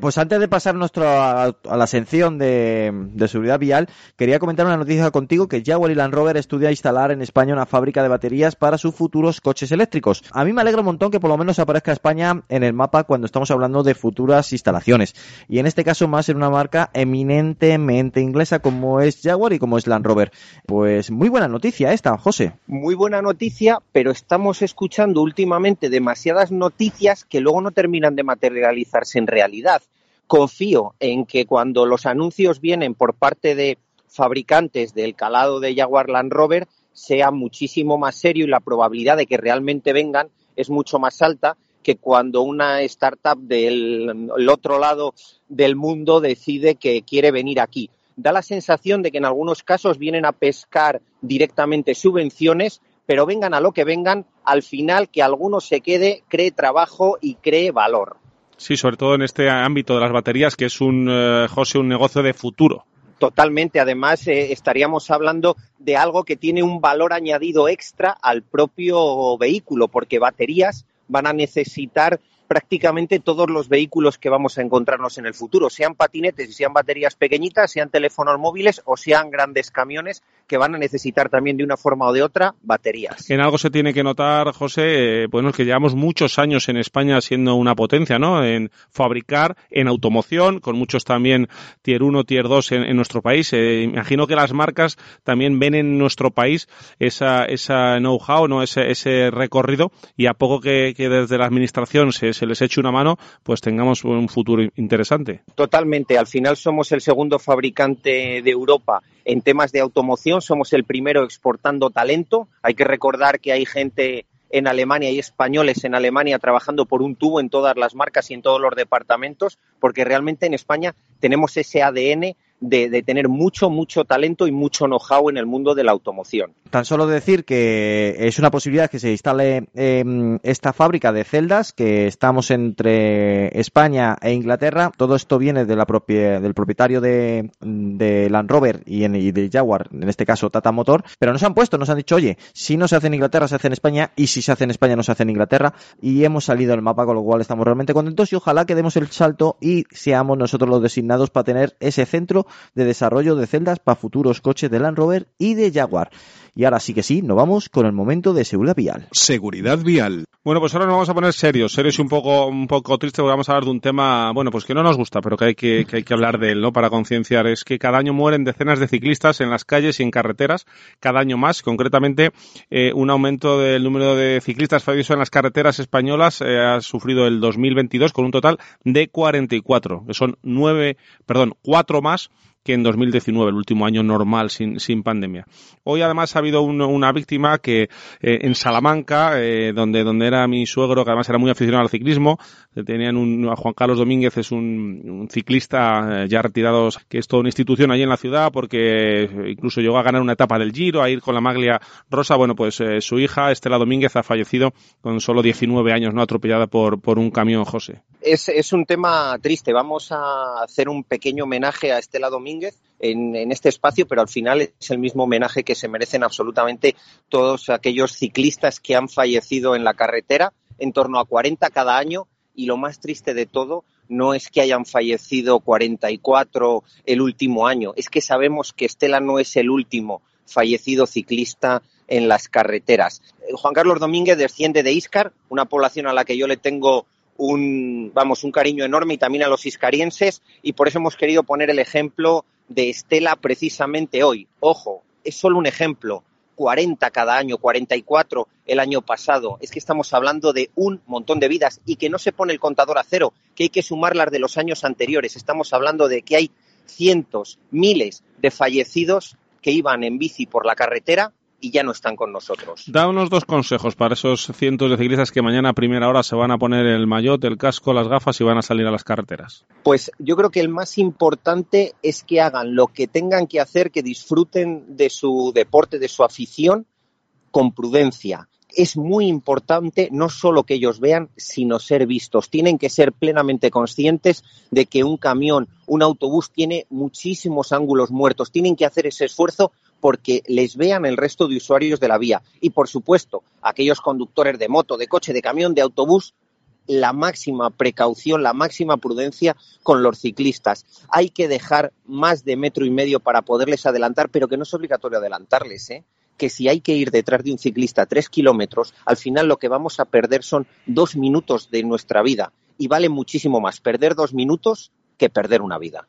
Pues antes de pasar nuestro, a, la sección de, seguridad vial, quería comentar una noticia contigo que Jaguar y Land Rover estudia instalar en España una fábrica de baterías para sus futuros coches eléctricos. A mí me alegra un montón que por lo menos aparezca España en el mapa cuando estamos hablando de futuras instalaciones. Y en este caso más en una marca eminentemente inglesa como es Jaguar y como es Land Rover. Pues muy buena noticia esta, José. Muy buena noticia, pero estamos escuchando últimamente demasiadas noticias que luego no terminan de materializarse en realidad confío en que cuando los anuncios vienen por parte de fabricantes del calado de Jaguar Land Rover sea muchísimo más serio y la probabilidad de que realmente vengan es mucho más alta que cuando una startup del otro lado del mundo decide que quiere venir aquí. Da la sensación de que en algunos casos vienen a pescar directamente subvenciones, pero vengan a lo que vengan, al final que alguno se quede, cree trabajo y cree valor. Sí, sobre todo en este ámbito de las baterías, que es un, eh, José, un negocio de futuro. Totalmente. Además, eh, estaríamos hablando de algo que tiene un valor añadido extra al propio vehículo, porque baterías van a necesitar prácticamente todos los vehículos que vamos a encontrarnos en el futuro, sean patinetes y sean baterías pequeñitas, sean teléfonos móviles o sean grandes camiones que van a necesitar también de una forma o de otra baterías. En algo se tiene que notar, José, eh, bueno, que llevamos muchos años en España siendo una potencia, ¿no? En fabricar, en automoción, con muchos también tier 1, tier 2 en, nuestro país. Eh, imagino que las marcas también ven en nuestro país esa, esa know-how, ¿no? Ese, ese recorrido y a poco que, que desde la administración se se les eche una mano, pues tengamos un futuro interesante. Totalmente. Al final somos el segundo fabricante de Europa en temas de automoción, somos el primero exportando talento. Hay que recordar que hay gente en Alemania y españoles en Alemania trabajando por un tubo en todas las marcas y en todos los departamentos, porque realmente en España tenemos ese ADN de, tener mucho, mucho talento y mucho know-how en el mundo de la automoción. Tan solo decir que es una posibilidad que se instale esta fábrica de celdas, que estamos entre España e Inglaterra. Todo esto viene de la propia, del propietario de, Land Rover y, de Jaguar, en este caso Tata Motor, pero nos han puesto, nos han dicho, oye, si no se hace en Inglaterra, se hace en España, y si se hace en España, no se hace en Inglaterra, y hemos salido del mapa, con lo cual estamos realmente contentos y ojalá que demos el salto y seamos nosotros los designados para tener ese centro de desarrollo de celdas para futuros coches de Land Rover y de Jaguar. Y ahora sí que sí, nos vamos con el momento de seguridad vial. Seguridad vial. Bueno, pues ahora nos vamos a poner serios, serios y un poco, un poco tristes porque vamos a hablar de un tema, bueno, pues que no nos gusta, pero que hay que, que hay que hablar de él, ¿no? Para concienciar. Es que cada año mueren decenas de ciclistas en las calles y en carreteras, cada año más. Concretamente, eh, un aumento del número de ciclistas fallecidos en las carreteras españolas eh, ha sufrido el 2022 con un total de 44, que son nueve, perdón, cuatro más que en 2019, el último año normal sin, sin pandemia. Hoy además ha habido una víctima que eh, en Salamanca, eh, donde, donde era mi suegro, que además era muy aficionado al ciclismo, tenían un, a Juan Carlos Domínguez, es un, ciclista eh, ya retirado, que es toda una institución allí en la ciudad, porque incluso llegó a ganar una etapa del Giro, a ir con la maglia rosa. Bueno, pues su hija, Estela Domínguez, ha fallecido con solo 19 años, no atropellada por, por un camión, José. Es, es un tema triste. Vamos a hacer un pequeño homenaje a Estela Domínguez en, este espacio, pero al final es el mismo homenaje que se merecen absolutamente todos aquellos ciclistas que han fallecido en la carretera, en torno a 40 cada año, y lo más triste de todo no es que hayan fallecido 44 el último año, es que sabemos que Estela no es el último fallecido ciclista en las carreteras. Juan Carlos Domínguez desciende de Iscar, una población a la que yo le tengo un, vamos, un cariño enorme y también a los iscarienses y por eso hemos querido poner el ejemplo de Estela precisamente hoy. Ojo, es solo un ejemplo. 40 cada año, 44 el año pasado. Es que estamos hablando de un montón de vidas y que no se pone el contador a cero, que hay que sumar las de los años anteriores. Estamos hablando de que hay cientos, miles de fallecidos que iban en bici por la carretera y ya no están con nosotros. Da unos dos consejos para esos cientos de ciclistas que mañana a primera hora se van a poner el maillot, el casco, las gafas y van a salir a las carreteras. Pues yo creo que el más importante es que hagan lo que tengan que hacer, que disfruten de su deporte, de su afición, con prudencia. Es muy importante no solo que ellos vean, sino ser vistos. Tienen que ser plenamente conscientes de que un camión, un autobús tiene muchísimos ángulos muertos. Tienen que hacer ese esfuerzo porque les vean el resto de usuarios de la vía. Y, por supuesto, aquellos conductores de moto, de coche, de camión, de autobús, la máxima precaución, la máxima prudencia con los ciclistas. Hay que dejar más de metro y medio para poderles adelantar, pero que no es obligatorio adelantarles, ¿eh? que si hay que ir detrás de un ciclista tres kilómetros, al final lo que vamos a perder son dos minutos de nuestra vida. Y vale muchísimo más perder dos minutos que perder una vida.